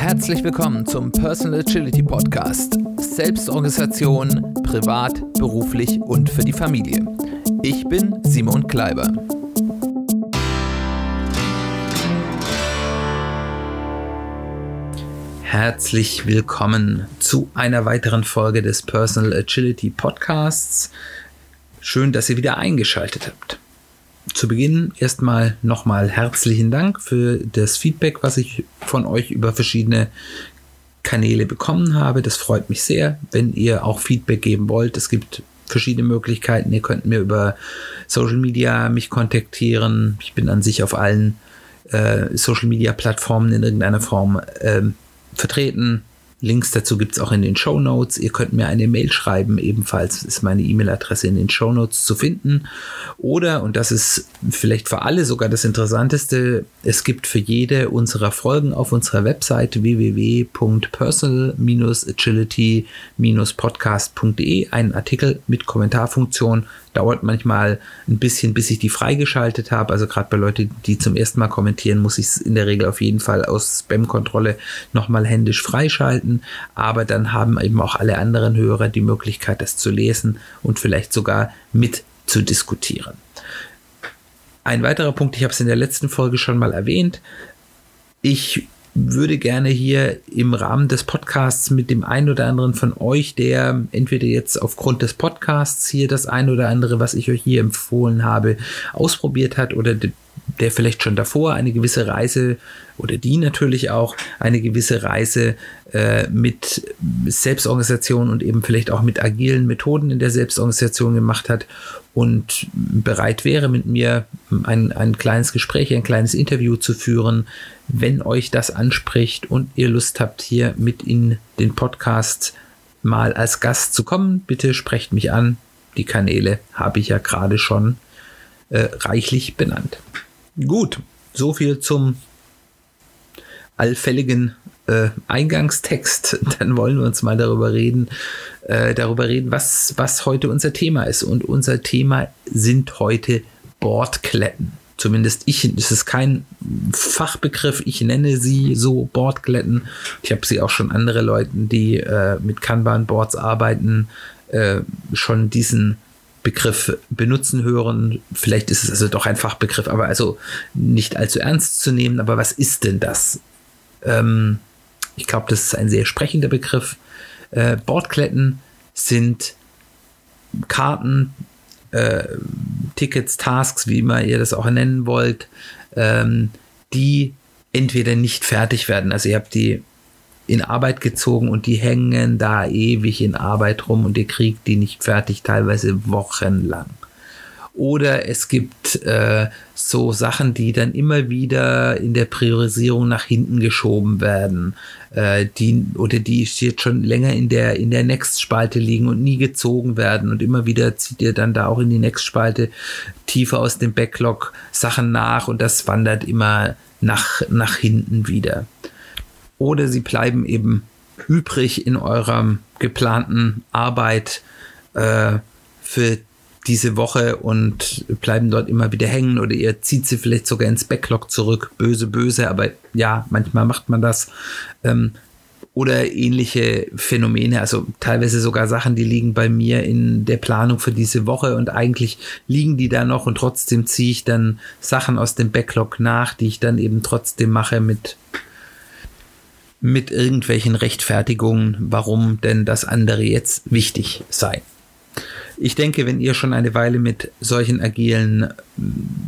Herzlich willkommen zum Personal Agility Podcast. Selbstorganisation, privat, beruflich und für die Familie. Ich bin Simon Kleiber. Herzlich willkommen zu einer weiteren Folge des Personal Agility Podcasts. Schön, dass ihr wieder eingeschaltet habt zu Beginn erstmal nochmal herzlichen Dank für das Feedback, was ich von euch über verschiedene Kanäle bekommen habe. Das freut mich sehr, wenn ihr auch Feedback geben wollt. Es gibt verschiedene Möglichkeiten. Ihr könnt mir über Social Media mich kontaktieren. Ich bin an sich auf allen äh, Social Media Plattformen in irgendeiner Form äh, vertreten. Links dazu gibt es auch in den Show Notes. Ihr könnt mir eine Mail schreiben, ebenfalls ist meine E-Mail-Adresse in den Show Notes zu finden. Oder, und das ist vielleicht für alle sogar das Interessanteste, es gibt für jede unserer Folgen auf unserer Website www.personal-agility-podcast.de einen Artikel mit Kommentarfunktion dauert manchmal ein bisschen, bis ich die freigeschaltet habe. Also gerade bei Leuten, die zum ersten Mal kommentieren, muss ich es in der Regel auf jeden Fall aus Spam-Kontrolle nochmal händisch freischalten. Aber dann haben eben auch alle anderen Hörer die Möglichkeit, das zu lesen und vielleicht sogar mit zu diskutieren. Ein weiterer Punkt, ich habe es in der letzten Folge schon mal erwähnt. Ich würde gerne hier im Rahmen des Podcasts mit dem einen oder anderen von euch, der entweder jetzt aufgrund des Podcasts hier das ein oder andere, was ich euch hier empfohlen habe, ausprobiert hat oder der vielleicht schon davor eine gewisse Reise oder die natürlich auch eine gewisse Reise äh, mit Selbstorganisation und eben vielleicht auch mit agilen Methoden in der Selbstorganisation gemacht hat und bereit wäre, mit mir ein, ein kleines Gespräch, ein kleines Interview zu führen, wenn euch das anspricht und ihr Lust habt, hier mit in den Podcast mal als Gast zu kommen, bitte sprecht mich an. Die Kanäle habe ich ja gerade schon äh, reichlich benannt. Gut, so viel zum allfälligen äh, Eingangstext. Dann wollen wir uns mal darüber reden, äh, darüber reden, was, was heute unser Thema ist. Und unser Thema sind heute Bordkletten zumindest ich, es ist kein Fachbegriff, ich nenne sie so Boardglätten. Ich habe sie auch schon andere Leuten, die äh, mit Kanban-Boards arbeiten, äh, schon diesen Begriff benutzen hören. Vielleicht ist es also doch ein Fachbegriff, aber also nicht allzu ernst zu nehmen. Aber was ist denn das? Ähm, ich glaube, das ist ein sehr sprechender Begriff. Äh, Bordkletten sind Karten, äh, Tickets, Tasks, wie immer ihr das auch nennen wollt, ähm, die entweder nicht fertig werden. Also ihr habt die in Arbeit gezogen und die hängen da ewig in Arbeit rum und ihr kriegt die nicht fertig, teilweise wochenlang. Oder es gibt äh, so Sachen, die dann immer wieder in der Priorisierung nach hinten geschoben werden, äh, die oder die jetzt schon länger in der in der Next-Spalte liegen und nie gezogen werden und immer wieder zieht ihr dann da auch in die Next-Spalte tiefer aus dem Backlog Sachen nach und das wandert immer nach nach hinten wieder. Oder sie bleiben eben übrig in eurer geplanten Arbeit äh, für diese Woche und bleiben dort immer wieder hängen oder ihr zieht sie vielleicht sogar ins Backlog zurück. Böse, böse, aber ja, manchmal macht man das. Ähm, oder ähnliche Phänomene, also teilweise sogar Sachen, die liegen bei mir in der Planung für diese Woche und eigentlich liegen die da noch und trotzdem ziehe ich dann Sachen aus dem Backlog nach, die ich dann eben trotzdem mache mit mit irgendwelchen Rechtfertigungen, warum denn das andere jetzt wichtig sei. Ich denke, wenn ihr schon eine Weile mit solchen agilen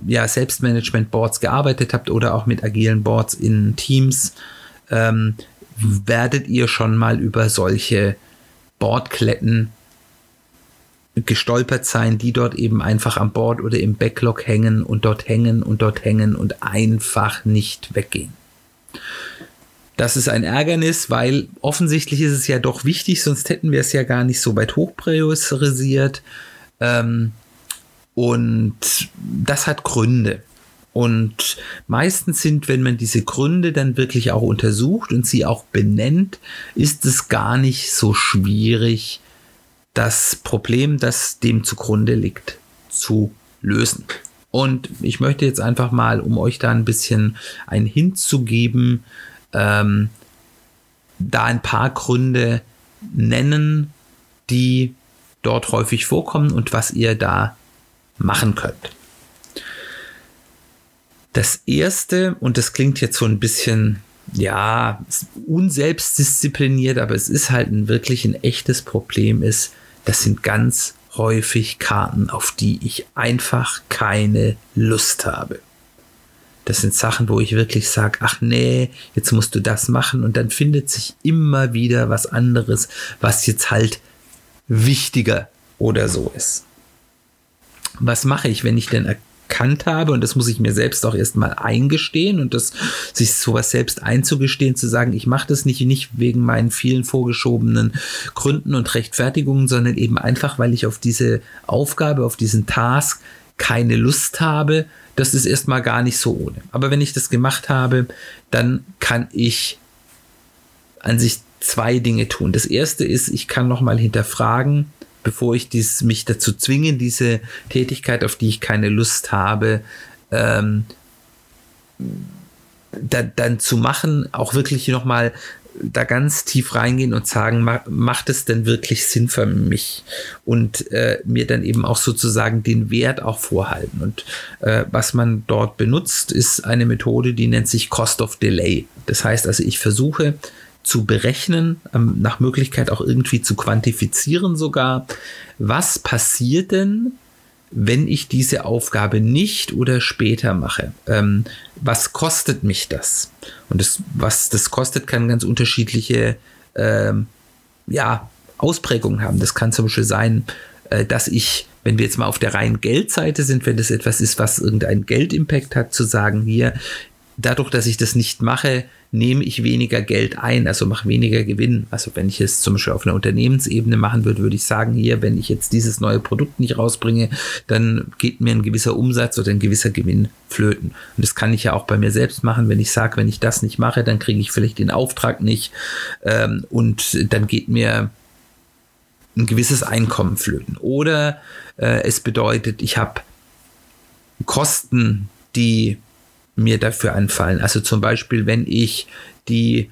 ja, Selbstmanagement-Boards gearbeitet habt oder auch mit agilen Boards in Teams, ähm, werdet ihr schon mal über solche Boardkletten gestolpert sein, die dort eben einfach am Board oder im Backlog hängen und dort hängen und dort hängen und einfach nicht weggehen. Das ist ein Ärgernis, weil offensichtlich ist es ja doch wichtig, sonst hätten wir es ja gar nicht so weit hoch priorisiert. Ähm, und das hat Gründe. Und meistens sind, wenn man diese Gründe dann wirklich auch untersucht und sie auch benennt, ist es gar nicht so schwierig, das Problem, das dem zugrunde liegt, zu lösen. Und ich möchte jetzt einfach mal, um euch da ein bisschen ein Hint zu geben, ähm, da ein paar Gründe nennen, die dort häufig vorkommen und was ihr da machen könnt. Das erste, und das klingt jetzt so ein bisschen, ja, unselbstdiszipliniert, aber es ist halt ein wirklich ein echtes Problem ist, das sind ganz häufig Karten, auf die ich einfach keine Lust habe. Das sind Sachen, wo ich wirklich sage, ach nee, jetzt musst du das machen und dann findet sich immer wieder was anderes, was jetzt halt wichtiger oder so ist. Was mache ich, wenn ich denn erkannt habe, und das muss ich mir selbst auch erstmal eingestehen und das sich sowas selbst einzugestehen, zu sagen, ich mache das nicht, nicht wegen meinen vielen vorgeschobenen Gründen und Rechtfertigungen, sondern eben einfach, weil ich auf diese Aufgabe, auf diesen Task keine Lust habe, das ist erstmal gar nicht so ohne. Aber wenn ich das gemacht habe, dann kann ich an sich zwei Dinge tun. Das erste ist, ich kann nochmal hinterfragen, bevor ich dies, mich dazu zwinge, diese Tätigkeit, auf die ich keine Lust habe, ähm, da, dann zu machen, auch wirklich nochmal da ganz tief reingehen und sagen, macht es denn wirklich Sinn für mich? Und äh, mir dann eben auch sozusagen den Wert auch vorhalten. Und äh, was man dort benutzt, ist eine Methode, die nennt sich Cost of Delay. Das heißt also, ich versuche zu berechnen, ähm, nach Möglichkeit auch irgendwie zu quantifizieren sogar, was passiert denn, wenn ich diese Aufgabe nicht oder später mache? Ähm, was kostet mich das? Und das, was das kostet, kann ganz unterschiedliche ähm, ja, Ausprägungen haben. Das kann zum Beispiel sein, äh, dass ich, wenn wir jetzt mal auf der reinen Geldseite sind, wenn das etwas ist, was irgendeinen Geldimpact hat, zu sagen, hier, dadurch, dass ich das nicht mache, nehme ich weniger Geld ein, also mache weniger Gewinn. Also wenn ich es zum Beispiel auf einer Unternehmensebene machen würde, würde ich sagen, hier, wenn ich jetzt dieses neue Produkt nicht rausbringe, dann geht mir ein gewisser Umsatz oder ein gewisser Gewinn flöten. Und das kann ich ja auch bei mir selbst machen, wenn ich sage, wenn ich das nicht mache, dann kriege ich vielleicht den Auftrag nicht ähm, und dann geht mir ein gewisses Einkommen flöten. Oder äh, es bedeutet, ich habe Kosten, die mir dafür anfallen. Also zum Beispiel, wenn ich die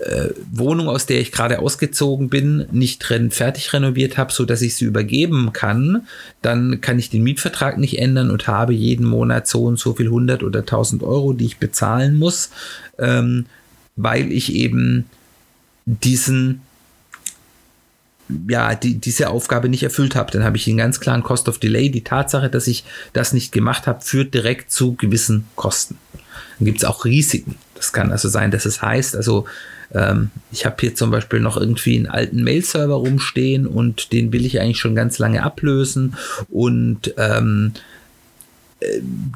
äh, Wohnung, aus der ich gerade ausgezogen bin, nicht ren fertig renoviert habe, so dass ich sie übergeben kann, dann kann ich den Mietvertrag nicht ändern und habe jeden Monat so und so viel 100 oder 1000 Euro, die ich bezahlen muss, ähm, weil ich eben diesen ja, die, diese Aufgabe nicht erfüllt habe, dann habe ich einen ganz klaren Cost of Delay. Die Tatsache, dass ich das nicht gemacht habe, führt direkt zu gewissen Kosten. Dann gibt es auch Risiken. Das kann also sein, dass es heißt, also ähm, ich habe hier zum Beispiel noch irgendwie einen alten Mail-Server rumstehen und den will ich eigentlich schon ganz lange ablösen und ähm,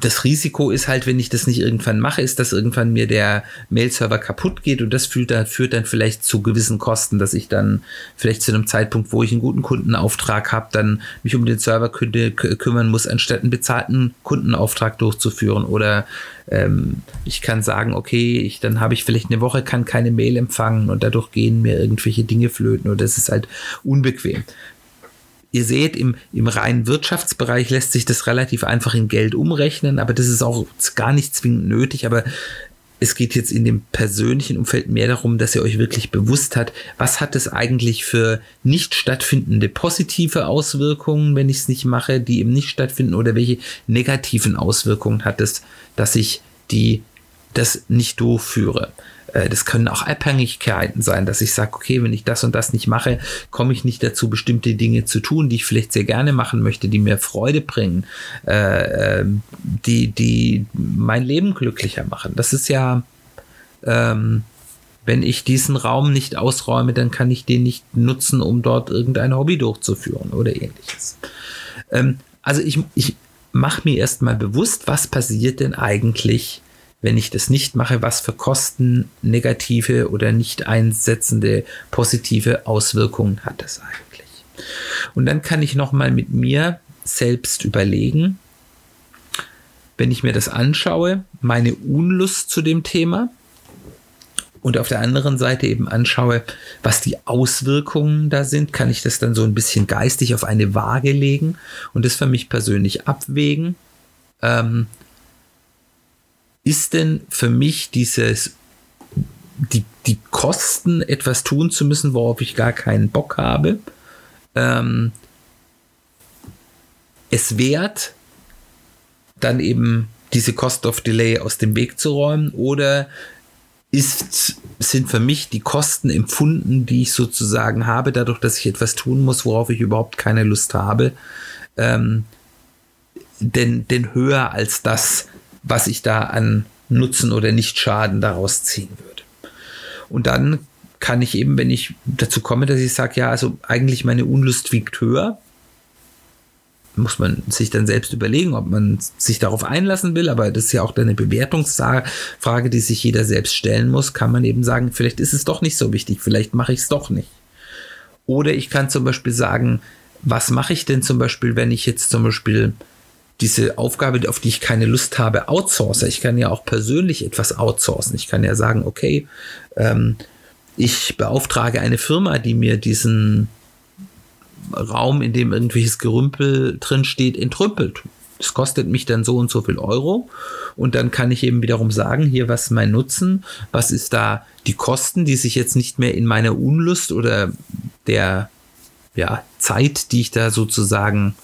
das Risiko ist halt, wenn ich das nicht irgendwann mache, ist, dass irgendwann mir der Mail-Server kaputt geht und das führt dann, führt dann vielleicht zu gewissen Kosten, dass ich dann vielleicht zu einem Zeitpunkt, wo ich einen guten Kundenauftrag habe, dann mich um den Server kü kümmern muss, anstatt einen bezahlten Kundenauftrag durchzuführen. Oder ähm, ich kann sagen, okay, ich, dann habe ich vielleicht eine Woche, kann keine Mail empfangen und dadurch gehen mir irgendwelche Dinge flöten oder das ist halt unbequem. Ihr seht, im, im reinen Wirtschaftsbereich lässt sich das relativ einfach in Geld umrechnen, aber das ist auch gar nicht zwingend nötig. Aber es geht jetzt in dem persönlichen Umfeld mehr darum, dass ihr euch wirklich bewusst hat, was hat es eigentlich für nicht stattfindende positive Auswirkungen, wenn ich es nicht mache, die eben nicht stattfinden, oder welche negativen Auswirkungen hat es, dass ich die das nicht durchführe. Äh, das können auch Abhängigkeiten sein, dass ich sage, okay, wenn ich das und das nicht mache, komme ich nicht dazu, bestimmte Dinge zu tun, die ich vielleicht sehr gerne machen möchte, die mir Freude bringen, äh, ähm, die, die mein Leben glücklicher machen. Das ist ja, ähm, wenn ich diesen Raum nicht ausräume, dann kann ich den nicht nutzen, um dort irgendein Hobby durchzuführen oder ähnliches. Ähm, also ich, ich mache mir erstmal bewusst, was passiert denn eigentlich, wenn ich das nicht mache, was für Kosten, negative oder nicht einsetzende positive Auswirkungen hat das eigentlich. Und dann kann ich nochmal mit mir selbst überlegen, wenn ich mir das anschaue, meine Unlust zu dem Thema und auf der anderen Seite eben anschaue, was die Auswirkungen da sind, kann ich das dann so ein bisschen geistig auf eine Waage legen und das für mich persönlich abwägen. Ähm, ist denn für mich dieses die, die Kosten, etwas tun zu müssen, worauf ich gar keinen Bock habe, ähm, es wert, dann eben diese Cost of Delay aus dem Weg zu räumen? Oder ist, sind für mich die Kosten empfunden, die ich sozusagen habe, dadurch, dass ich etwas tun muss, worauf ich überhaupt keine Lust habe, ähm, denn, denn höher als das, was ich da an Nutzen oder Nichtschaden daraus ziehen würde. Und dann kann ich eben, wenn ich dazu komme, dass ich sage, ja, also eigentlich meine Unlust wiegt höher, muss man sich dann selbst überlegen, ob man sich darauf einlassen will, aber das ist ja auch eine Bewertungsfrage, die sich jeder selbst stellen muss, kann man eben sagen, vielleicht ist es doch nicht so wichtig, vielleicht mache ich es doch nicht. Oder ich kann zum Beispiel sagen, was mache ich denn zum Beispiel, wenn ich jetzt zum Beispiel diese Aufgabe, auf die ich keine Lust habe, outsource. Ich kann ja auch persönlich etwas outsourcen. Ich kann ja sagen, okay, ähm, ich beauftrage eine Firma, die mir diesen Raum, in dem irgendwelches Gerümpel drin steht, entrümpelt. Das kostet mich dann so und so viel Euro. Und dann kann ich eben wiederum sagen, hier, was ist mein Nutzen? Was ist da die Kosten, die sich jetzt nicht mehr in meiner Unlust oder der ja, Zeit, die ich da sozusagen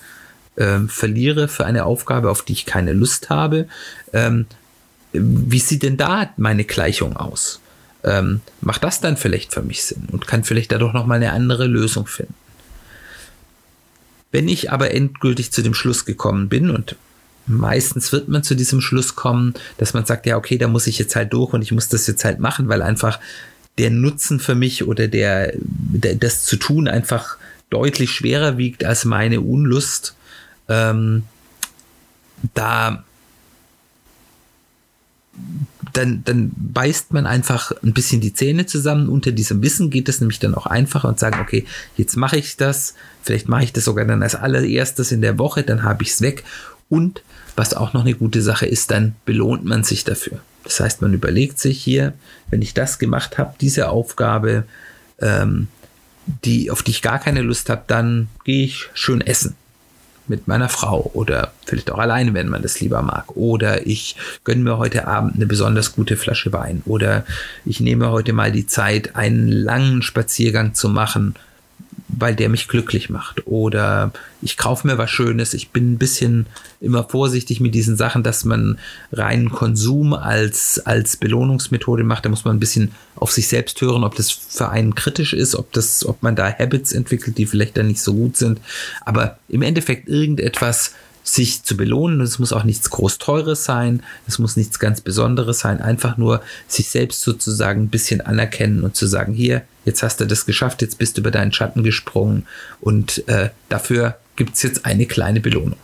ähm, verliere für eine Aufgabe, auf die ich keine Lust habe. Ähm, wie sieht denn da meine Gleichung aus? Ähm, macht das dann vielleicht für mich Sinn und kann vielleicht dadurch nochmal eine andere Lösung finden? Wenn ich aber endgültig zu dem Schluss gekommen bin und meistens wird man zu diesem Schluss kommen, dass man sagt, ja, okay, da muss ich jetzt halt durch und ich muss das jetzt halt machen, weil einfach der Nutzen für mich oder der, der das zu tun einfach deutlich schwerer wiegt als meine Unlust. Ähm, da dann, dann beißt man einfach ein bisschen die Zähne zusammen. Unter diesem Wissen geht es nämlich dann auch einfacher und sagen, okay, jetzt mache ich das. Vielleicht mache ich das sogar dann als allererstes in der Woche, dann habe ich es weg. Und was auch noch eine gute Sache ist, dann belohnt man sich dafür. Das heißt, man überlegt sich hier, wenn ich das gemacht habe, diese Aufgabe, ähm, die, auf die ich gar keine Lust habe, dann gehe ich schön essen mit meiner Frau oder vielleicht auch alleine, wenn man das lieber mag. Oder ich gönne mir heute Abend eine besonders gute Flasche Wein. Oder ich nehme heute mal die Zeit, einen langen Spaziergang zu machen weil der mich glücklich macht. Oder ich kaufe mir was Schönes. Ich bin ein bisschen immer vorsichtig mit diesen Sachen, dass man reinen Konsum als, als Belohnungsmethode macht. Da muss man ein bisschen auf sich selbst hören, ob das für einen kritisch ist, ob das, ob man da Habits entwickelt, die vielleicht dann nicht so gut sind. Aber im Endeffekt irgendetwas, sich zu belohnen. Es muss auch nichts groß Teures sein, es muss nichts ganz Besonderes sein, einfach nur sich selbst sozusagen ein bisschen anerkennen und zu sagen, hier, jetzt hast du das geschafft, jetzt bist du über deinen Schatten gesprungen und äh, dafür gibt es jetzt eine kleine Belohnung.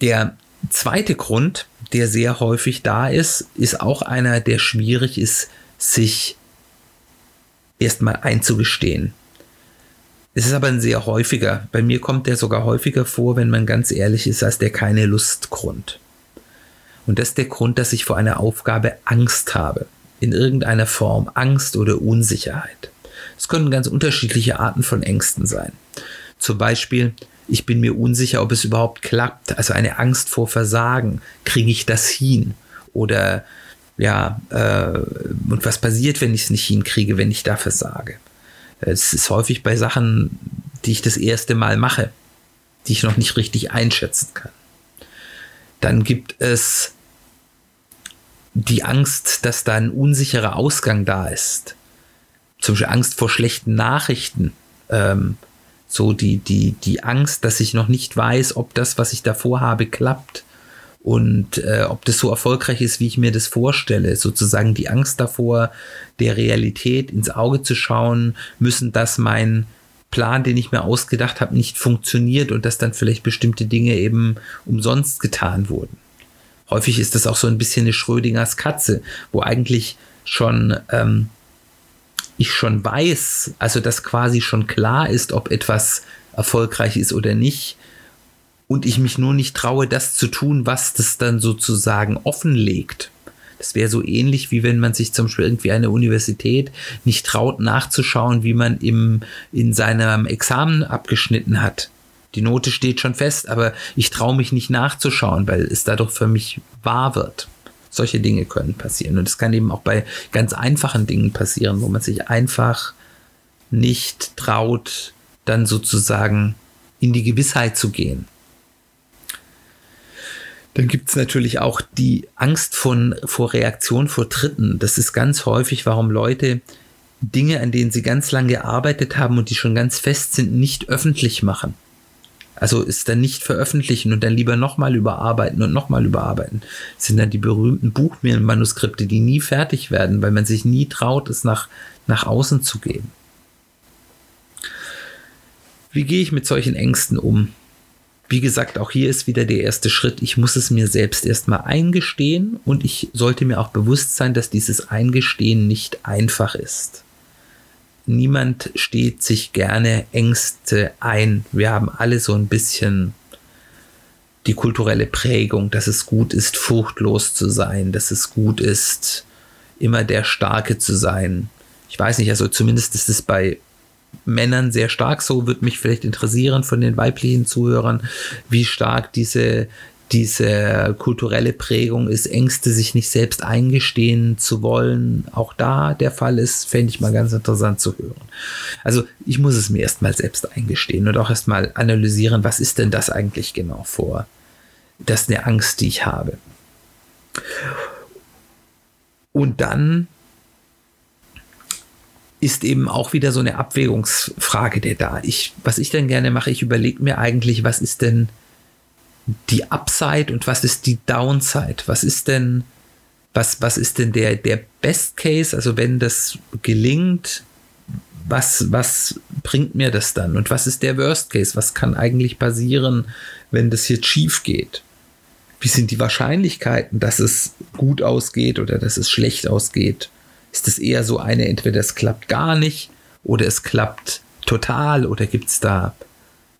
Der zweite Grund, der sehr häufig da ist, ist auch einer, der schwierig ist, sich erstmal einzugestehen. Es ist aber ein sehr häufiger. Bei mir kommt der sogar häufiger vor, wenn man ganz ehrlich ist, als der keine Lustgrund. Und das ist der Grund, dass ich vor einer Aufgabe Angst habe. In irgendeiner Form. Angst oder Unsicherheit. Es können ganz unterschiedliche Arten von Ängsten sein. Zum Beispiel, ich bin mir unsicher, ob es überhaupt klappt. Also eine Angst vor Versagen. Kriege ich das hin? Oder ja, äh, und was passiert, wenn ich es nicht hinkriege, wenn ich da versage? Es ist häufig bei Sachen, die ich das erste Mal mache, die ich noch nicht richtig einschätzen kann. Dann gibt es die Angst, dass da ein unsicherer Ausgang da ist. Zum Beispiel Angst vor schlechten Nachrichten. Ähm, so die, die, die Angst, dass ich noch nicht weiß, ob das, was ich davor habe, klappt und äh, ob das so erfolgreich ist, wie ich mir das vorstelle. Sozusagen die Angst davor, der Realität ins Auge zu schauen, müssen, dass mein Plan, den ich mir ausgedacht habe, nicht funktioniert und dass dann vielleicht bestimmte Dinge eben umsonst getan wurden. Häufig ist das auch so ein bisschen eine Schrödingers Katze, wo eigentlich schon ähm, ich schon weiß, also dass quasi schon klar ist, ob etwas erfolgreich ist oder nicht, und ich mich nur nicht traue, das zu tun, was das dann sozusagen offenlegt. Das wäre so ähnlich, wie wenn man sich zum Beispiel irgendwie eine Universität nicht traut, nachzuschauen, wie man im, in seinem Examen abgeschnitten hat. Die Note steht schon fest, aber ich traue mich nicht nachzuschauen, weil es dadurch für mich wahr wird. Solche Dinge können passieren. Und es kann eben auch bei ganz einfachen Dingen passieren, wo man sich einfach nicht traut, dann sozusagen in die Gewissheit zu gehen. Dann gibt es natürlich auch die Angst von, vor Reaktion vor Dritten. Das ist ganz häufig, warum Leute Dinge, an denen sie ganz lange gearbeitet haben und die schon ganz fest sind, nicht öffentlich machen. Also es dann nicht veröffentlichen und dann lieber nochmal überarbeiten und nochmal überarbeiten. Das sind dann die berühmten Buchmanuskripte, die nie fertig werden, weil man sich nie traut, es nach, nach außen zu geben. Wie gehe ich mit solchen Ängsten um? Wie gesagt, auch hier ist wieder der erste Schritt. Ich muss es mir selbst erstmal eingestehen und ich sollte mir auch bewusst sein, dass dieses Eingestehen nicht einfach ist. Niemand steht sich gerne Ängste ein. Wir haben alle so ein bisschen die kulturelle Prägung, dass es gut ist, furchtlos zu sein, dass es gut ist, immer der Starke zu sein. Ich weiß nicht, also zumindest ist es bei Männern sehr stark so, würde mich vielleicht interessieren von den weiblichen Zuhörern, wie stark diese, diese kulturelle Prägung ist, Ängste sich nicht selbst eingestehen zu wollen, auch da der Fall ist, fände ich mal ganz interessant zu hören. Also ich muss es mir erstmal selbst eingestehen und auch erstmal analysieren, was ist denn das eigentlich genau vor? Das ist eine Angst, die ich habe. Und dann ist eben auch wieder so eine Abwägungsfrage, der da. Ich, was ich dann gerne mache, ich überlege mir eigentlich, was ist denn die Upside und was ist die Downside? Was ist denn, was, was ist denn der, der Best Case? Also wenn das gelingt, was, was bringt mir das dann? Und was ist der Worst Case? Was kann eigentlich passieren, wenn das jetzt schief geht? Wie sind die Wahrscheinlichkeiten, dass es gut ausgeht oder dass es schlecht ausgeht? Ist es eher so eine, entweder es klappt gar nicht oder es klappt total oder gibt es da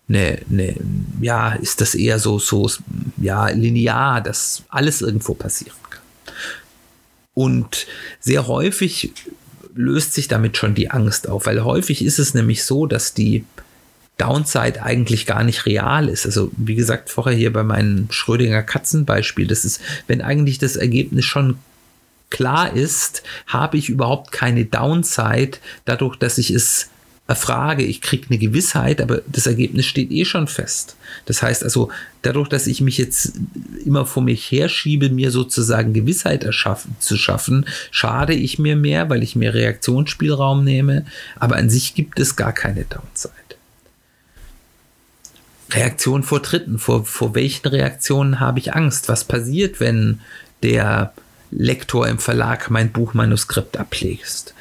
eine, eine, ja, ist das eher so, so, ja, linear, dass alles irgendwo passieren kann. Und sehr häufig löst sich damit schon die Angst auf, weil häufig ist es nämlich so, dass die Downside eigentlich gar nicht real ist. Also wie gesagt, vorher hier bei meinem Schrödinger Katzenbeispiel, das ist, wenn eigentlich das Ergebnis schon klar ist, habe ich überhaupt keine Downside dadurch, dass ich es erfrage. Ich kriege eine Gewissheit, aber das Ergebnis steht eh schon fest. Das heißt also, dadurch, dass ich mich jetzt immer vor mich herschiebe, mir sozusagen Gewissheit erschaffen, zu schaffen, schade ich mir mehr, weil ich mir Reaktionsspielraum nehme. Aber an sich gibt es gar keine Downside. Reaktion vor Dritten. Vor, vor welchen Reaktionen habe ich Angst? Was passiert, wenn der Lektor im Verlag mein Buchmanuskript ablegst?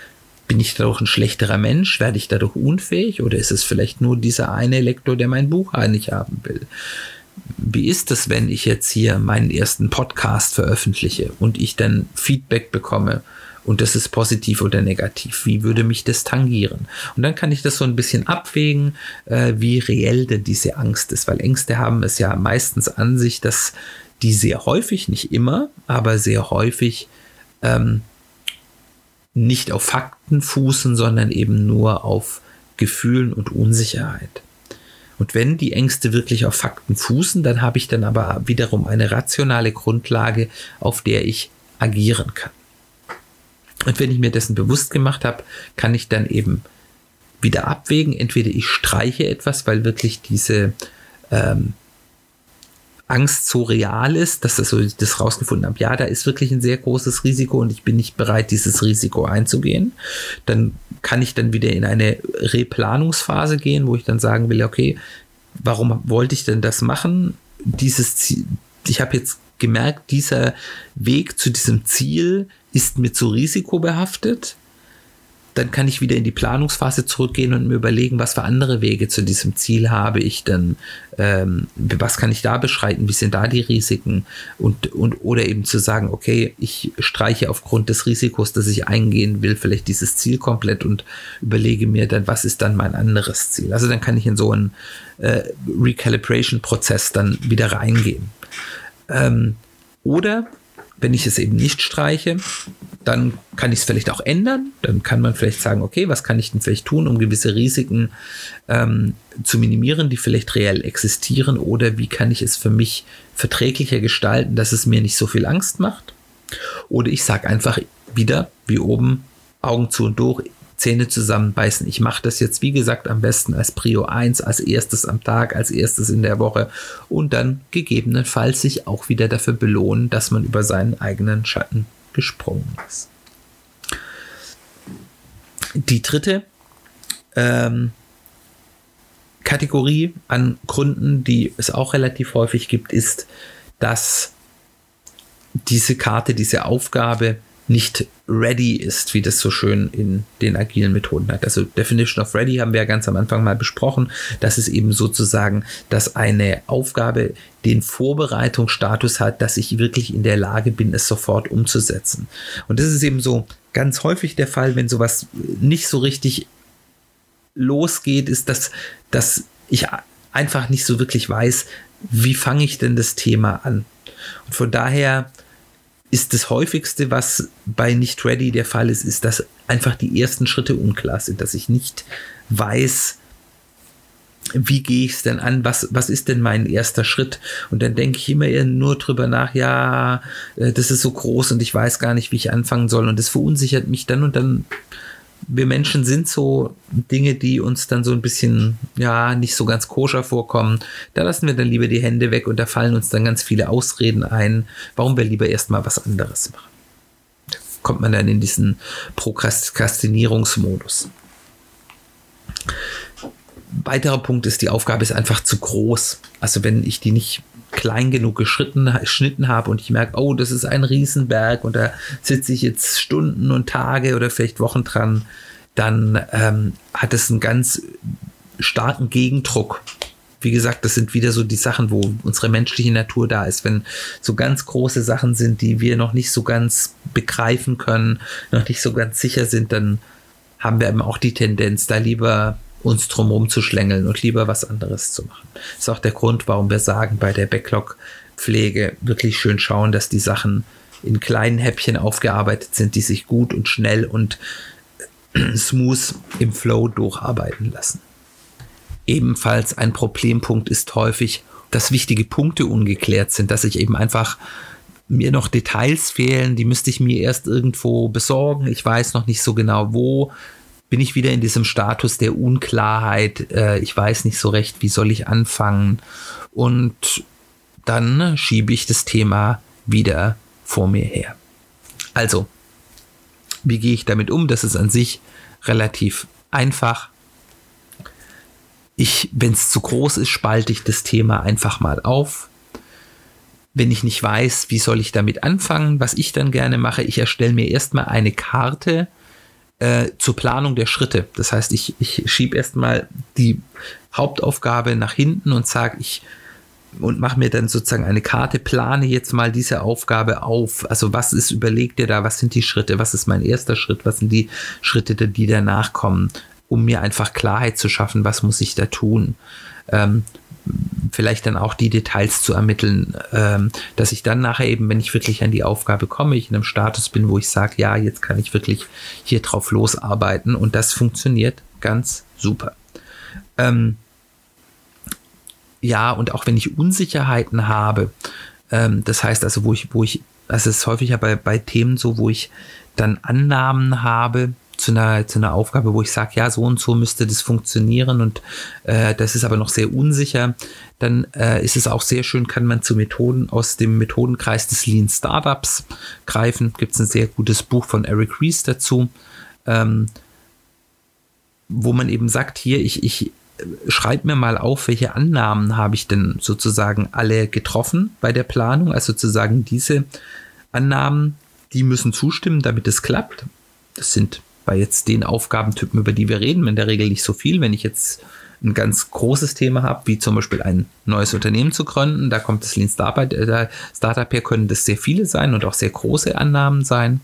Bin ich dadurch ein schlechterer Mensch? Werde ich dadurch unfähig? Oder ist es vielleicht nur dieser eine Lektor, der mein Buch nicht haben will? Wie ist es, wenn ich jetzt hier meinen ersten Podcast veröffentliche und ich dann Feedback bekomme und das ist positiv oder negativ? Wie würde mich das tangieren? Und dann kann ich das so ein bisschen abwägen, äh, wie reell denn diese Angst ist, weil Ängste haben es ja meistens an sich, dass die sehr häufig, nicht immer, aber sehr häufig ähm, nicht auf Fakten fußen, sondern eben nur auf Gefühlen und Unsicherheit. Und wenn die Ängste wirklich auf Fakten fußen, dann habe ich dann aber wiederum eine rationale Grundlage, auf der ich agieren kann. Und wenn ich mir dessen bewusst gemacht habe, kann ich dann eben wieder abwägen. Entweder ich streiche etwas, weil wirklich diese ähm, Angst so real ist, dass das so das rausgefunden habe, ja, da ist wirklich ein sehr großes Risiko und ich bin nicht bereit, dieses Risiko einzugehen, dann kann ich dann wieder in eine Replanungsphase gehen, wo ich dann sagen will, okay, warum wollte ich denn das machen? Dieses Ziel, ich habe jetzt gemerkt, dieser Weg zu diesem Ziel ist mir zu risikobehaftet dann kann ich wieder in die Planungsphase zurückgehen und mir überlegen, was für andere Wege zu diesem Ziel habe ich denn, ähm, was kann ich da beschreiten, wie sind da die Risiken und, und oder eben zu sagen, okay, ich streiche aufgrund des Risikos, das ich eingehen will, vielleicht dieses Ziel komplett und überlege mir dann, was ist dann mein anderes Ziel. Also dann kann ich in so einen äh, Recalibration-Prozess dann wieder reingehen. Ähm, oder wenn ich es eben nicht streiche, dann kann ich es vielleicht auch ändern. Dann kann man vielleicht sagen, okay, was kann ich denn vielleicht tun, um gewisse Risiken ähm, zu minimieren, die vielleicht reell existieren? Oder wie kann ich es für mich verträglicher gestalten, dass es mir nicht so viel Angst macht? Oder ich sage einfach wieder, wie oben, Augen zu und durch, Zähne zusammenbeißen. Ich mache das jetzt, wie gesagt, am besten als Prio 1, als erstes am Tag, als erstes in der Woche und dann gegebenenfalls sich auch wieder dafür belohnen, dass man über seinen eigenen Schatten gesprungen ist. Die dritte ähm, Kategorie an Gründen, die es auch relativ häufig gibt, ist, dass diese Karte, diese Aufgabe nicht ready ist, wie das so schön in den agilen Methoden hat. Also Definition of Ready haben wir ja ganz am Anfang mal besprochen. Das ist eben sozusagen, dass eine Aufgabe den Vorbereitungsstatus hat, dass ich wirklich in der Lage bin, es sofort umzusetzen. Und das ist eben so ganz häufig der Fall, wenn sowas nicht so richtig losgeht, ist, dass, dass ich einfach nicht so wirklich weiß, wie fange ich denn das Thema an. Und von daher ist das häufigste, was bei nicht ready der Fall ist, ist, dass einfach die ersten Schritte unklar sind, dass ich nicht weiß, wie gehe ich es denn an? Was, was ist denn mein erster Schritt? Und dann denke ich immer nur drüber nach, ja, äh, das ist so groß und ich weiß gar nicht, wie ich anfangen soll. Und das verunsichert mich dann und dann wir Menschen sind so Dinge, die uns dann so ein bisschen, ja, nicht so ganz koscher vorkommen. Da lassen wir dann lieber die Hände weg und da fallen uns dann ganz viele Ausreden ein, warum wir lieber erstmal was anderes machen. Da kommt man dann in diesen Prokrastinierungsmodus. Weiterer Punkt ist, die Aufgabe ist einfach zu groß. Also wenn ich die nicht klein genug geschritten, geschnitten habe und ich merke, oh, das ist ein Riesenberg und da sitze ich jetzt Stunden und Tage oder vielleicht Wochen dran, dann ähm, hat es einen ganz starken Gegendruck. Wie gesagt, das sind wieder so die Sachen, wo unsere menschliche Natur da ist. Wenn so ganz große Sachen sind, die wir noch nicht so ganz begreifen können, noch nicht so ganz sicher sind, dann haben wir eben auch die Tendenz, da lieber uns drumherum zu schlängeln und lieber was anderes zu machen. Das ist auch der Grund, warum wir sagen, bei der Backlog-Pflege wirklich schön schauen, dass die Sachen in kleinen Häppchen aufgearbeitet sind, die sich gut und schnell und smooth im Flow durcharbeiten lassen. Ebenfalls ein Problempunkt ist häufig, dass wichtige Punkte ungeklärt sind, dass ich eben einfach mir noch Details fehlen, die müsste ich mir erst irgendwo besorgen. Ich weiß noch nicht so genau wo bin ich wieder in diesem Status der Unklarheit. Äh, ich weiß nicht so recht, wie soll ich anfangen. Und dann schiebe ich das Thema wieder vor mir her. Also, wie gehe ich damit um? Das ist an sich relativ einfach. Ich, wenn es zu groß ist, spalte ich das Thema einfach mal auf. Wenn ich nicht weiß, wie soll ich damit anfangen, was ich dann gerne mache, ich erstelle mir erstmal eine Karte äh, zur Planung der Schritte. Das heißt, ich, ich schiebe erstmal die Hauptaufgabe nach hinten und sage, ich und mache mir dann sozusagen eine Karte, plane jetzt mal diese Aufgabe auf. Also was ist, überlegt ihr da, was sind die Schritte, was ist mein erster Schritt, was sind die Schritte, die danach kommen, um mir einfach Klarheit zu schaffen, was muss ich da tun. Ähm, vielleicht dann auch die Details zu ermitteln, ähm, dass ich dann nachher eben, wenn ich wirklich an die Aufgabe komme, ich in einem Status bin, wo ich sage, ja, jetzt kann ich wirklich hier drauf losarbeiten und das funktioniert ganz super. Ähm, ja, und auch wenn ich Unsicherheiten habe, ähm, das heißt also, wo ich, wo ich, also es ist häufig ja bei, bei Themen so, wo ich dann Annahmen habe, zu einer, zu einer Aufgabe, wo ich sage, ja, so und so müsste das funktionieren und äh, das ist aber noch sehr unsicher, dann äh, ist es auch sehr schön, kann man zu Methoden aus dem Methodenkreis des Lean Startups greifen. Gibt es ein sehr gutes Buch von Eric Ries dazu, ähm, wo man eben sagt, hier, ich, ich schreibe mir mal auf, welche Annahmen habe ich denn sozusagen alle getroffen bei der Planung, also sozusagen diese Annahmen, die müssen zustimmen, damit es klappt. Das sind bei jetzt den Aufgabentypen, über die wir reden, in der Regel nicht so viel. Wenn ich jetzt ein ganz großes Thema habe, wie zum Beispiel ein neues Unternehmen zu gründen, da kommt das Lean Startup, äh, Startup her, können das sehr viele sein und auch sehr große Annahmen sein.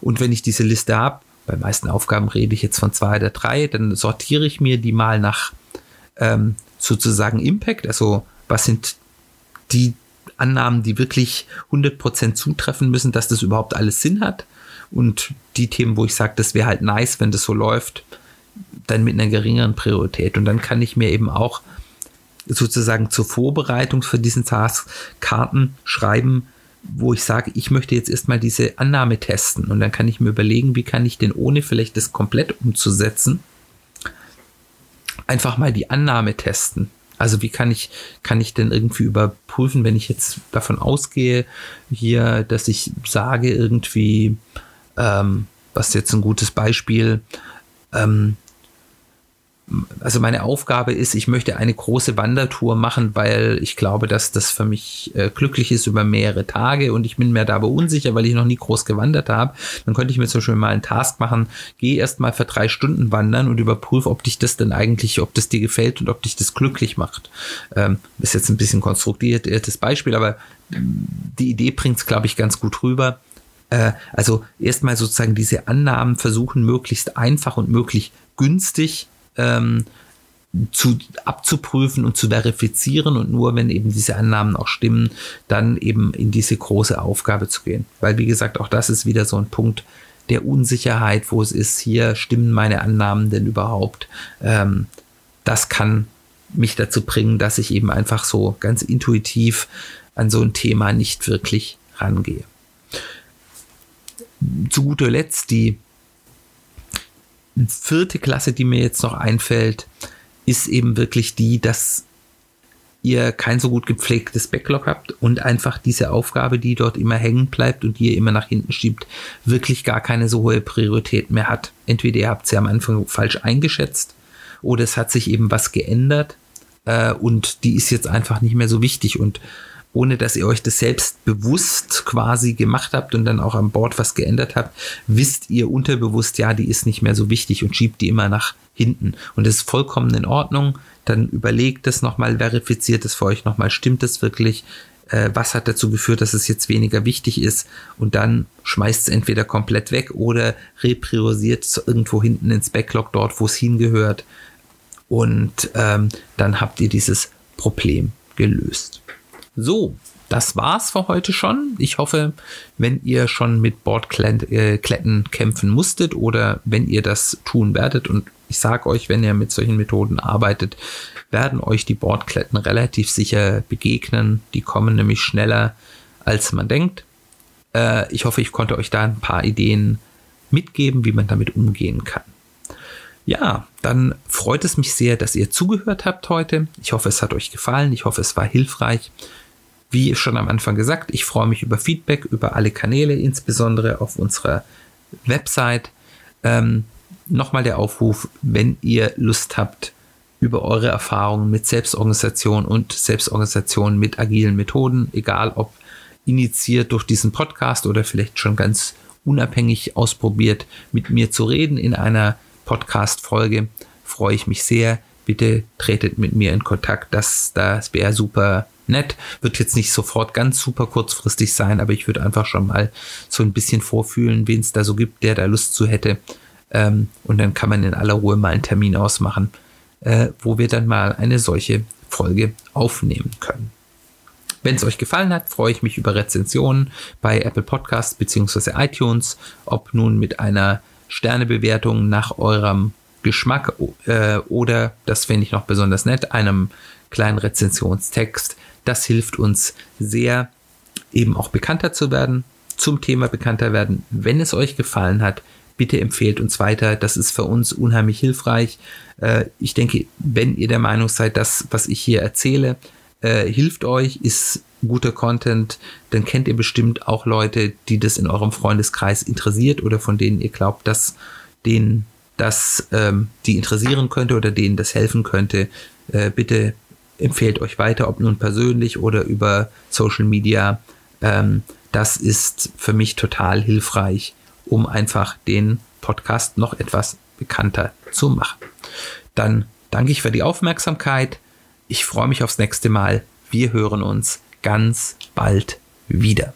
Und wenn ich diese Liste habe, bei meisten Aufgaben rede ich jetzt von zwei oder drei, dann sortiere ich mir die mal nach ähm, sozusagen Impact, also was sind die Annahmen, die wirklich 100% zutreffen müssen, dass das überhaupt alles Sinn hat und die Themen, wo ich sage, das wäre halt nice, wenn das so läuft, dann mit einer geringeren Priorität. Und dann kann ich mir eben auch sozusagen zur Vorbereitung für diesen Task Karten schreiben, wo ich sage, ich möchte jetzt erstmal diese Annahme testen und dann kann ich mir überlegen, wie kann ich denn ohne vielleicht das komplett umzusetzen, einfach mal die Annahme testen. Also wie kann ich, kann ich denn irgendwie überprüfen, wenn ich jetzt davon ausgehe, hier, dass ich sage irgendwie, ähm, was jetzt ein gutes Beispiel, ähm, also meine Aufgabe ist, ich möchte eine große Wandertour machen, weil ich glaube, dass das für mich äh, glücklich ist über mehrere Tage und ich bin mir da aber unsicher, weil ich noch nie groß gewandert habe. Dann könnte ich mir zum Beispiel mal einen Task machen, geh erst mal für drei Stunden wandern und überprüfe, ob dich das denn eigentlich, ob das dir gefällt und ob dich das glücklich macht. Ähm, ist jetzt ein bisschen konstruiertes Beispiel, aber die Idee bringt es, glaube ich, ganz gut rüber. Äh, also erstmal sozusagen diese Annahmen versuchen, möglichst einfach und möglich günstig ähm, zu, abzuprüfen und zu verifizieren und nur wenn eben diese Annahmen auch stimmen, dann eben in diese große Aufgabe zu gehen. Weil, wie gesagt, auch das ist wieder so ein Punkt der Unsicherheit, wo es ist, hier stimmen meine Annahmen denn überhaupt. Ähm, das kann mich dazu bringen, dass ich eben einfach so ganz intuitiv an so ein Thema nicht wirklich rangehe. Zu guter Letzt die vierte Klasse, die mir jetzt noch einfällt, ist eben wirklich die, dass ihr kein so gut gepflegtes Backlog habt und einfach diese Aufgabe, die dort immer hängen bleibt und die ihr immer nach hinten schiebt, wirklich gar keine so hohe Priorität mehr hat. Entweder ihr habt sie am Anfang falsch eingeschätzt oder es hat sich eben was geändert äh, und die ist jetzt einfach nicht mehr so wichtig und ohne dass ihr euch das selbst bewusst quasi gemacht habt und dann auch an Bord was geändert habt, wisst ihr unterbewusst, ja, die ist nicht mehr so wichtig und schiebt die immer nach hinten. Und das ist vollkommen in Ordnung. Dann überlegt es nochmal, verifiziert es für euch nochmal, stimmt es wirklich? Äh, was hat dazu geführt, dass es jetzt weniger wichtig ist? Und dann schmeißt es entweder komplett weg oder repriorisiert es irgendwo hinten ins Backlog, dort, wo es hingehört. Und ähm, dann habt ihr dieses Problem gelöst. So, das war's für heute schon. Ich hoffe, wenn ihr schon mit Bordkletten äh, kämpfen musstet oder wenn ihr das tun werdet und ich sage euch, wenn ihr mit solchen Methoden arbeitet, werden euch die Bordkletten relativ sicher begegnen. Die kommen nämlich schneller, als man denkt. Äh, ich hoffe, ich konnte euch da ein paar Ideen mitgeben, wie man damit umgehen kann. Ja, dann freut es mich sehr, dass ihr zugehört habt heute. Ich hoffe, es hat euch gefallen. Ich hoffe, es war hilfreich. Wie schon am Anfang gesagt, ich freue mich über Feedback, über alle Kanäle, insbesondere auf unserer Website. Ähm, Nochmal der Aufruf, wenn ihr Lust habt, über eure Erfahrungen mit Selbstorganisation und Selbstorganisation mit agilen Methoden, egal ob initiiert durch diesen Podcast oder vielleicht schon ganz unabhängig ausprobiert, mit mir zu reden in einer Podcast-Folge, freue ich mich sehr. Bitte tretet mit mir in Kontakt. Das, das wäre super nett. Wird jetzt nicht sofort ganz super kurzfristig sein, aber ich würde einfach schon mal so ein bisschen vorfühlen, wen es da so gibt, der da Lust zu hätte. Ähm, und dann kann man in aller Ruhe mal einen Termin ausmachen, äh, wo wir dann mal eine solche Folge aufnehmen können. Wenn es euch gefallen hat, freue ich mich über Rezensionen bei Apple Podcasts bzw. iTunes, ob nun mit einer Sternebewertung nach eurem Geschmack äh, oder, das finde ich noch besonders nett, einem kleinen Rezensionstext. Das hilft uns sehr, eben auch bekannter zu werden, zum Thema bekannter werden. Wenn es euch gefallen hat, bitte empfehlt uns weiter. Das ist für uns unheimlich hilfreich. Äh, ich denke, wenn ihr der Meinung seid, dass was ich hier erzähle, äh, hilft euch, ist guter Content, dann kennt ihr bestimmt auch Leute, die das in eurem Freundeskreis interessiert oder von denen ihr glaubt, dass denen das ähm, die interessieren könnte oder denen das helfen könnte. Äh, bitte empfehlt euch weiter, ob nun persönlich oder über Social Media. Ähm, das ist für mich total hilfreich, um einfach den Podcast noch etwas bekannter zu machen. Dann danke ich für die Aufmerksamkeit. Ich freue mich aufs nächste Mal. Wir hören uns ganz bald wieder.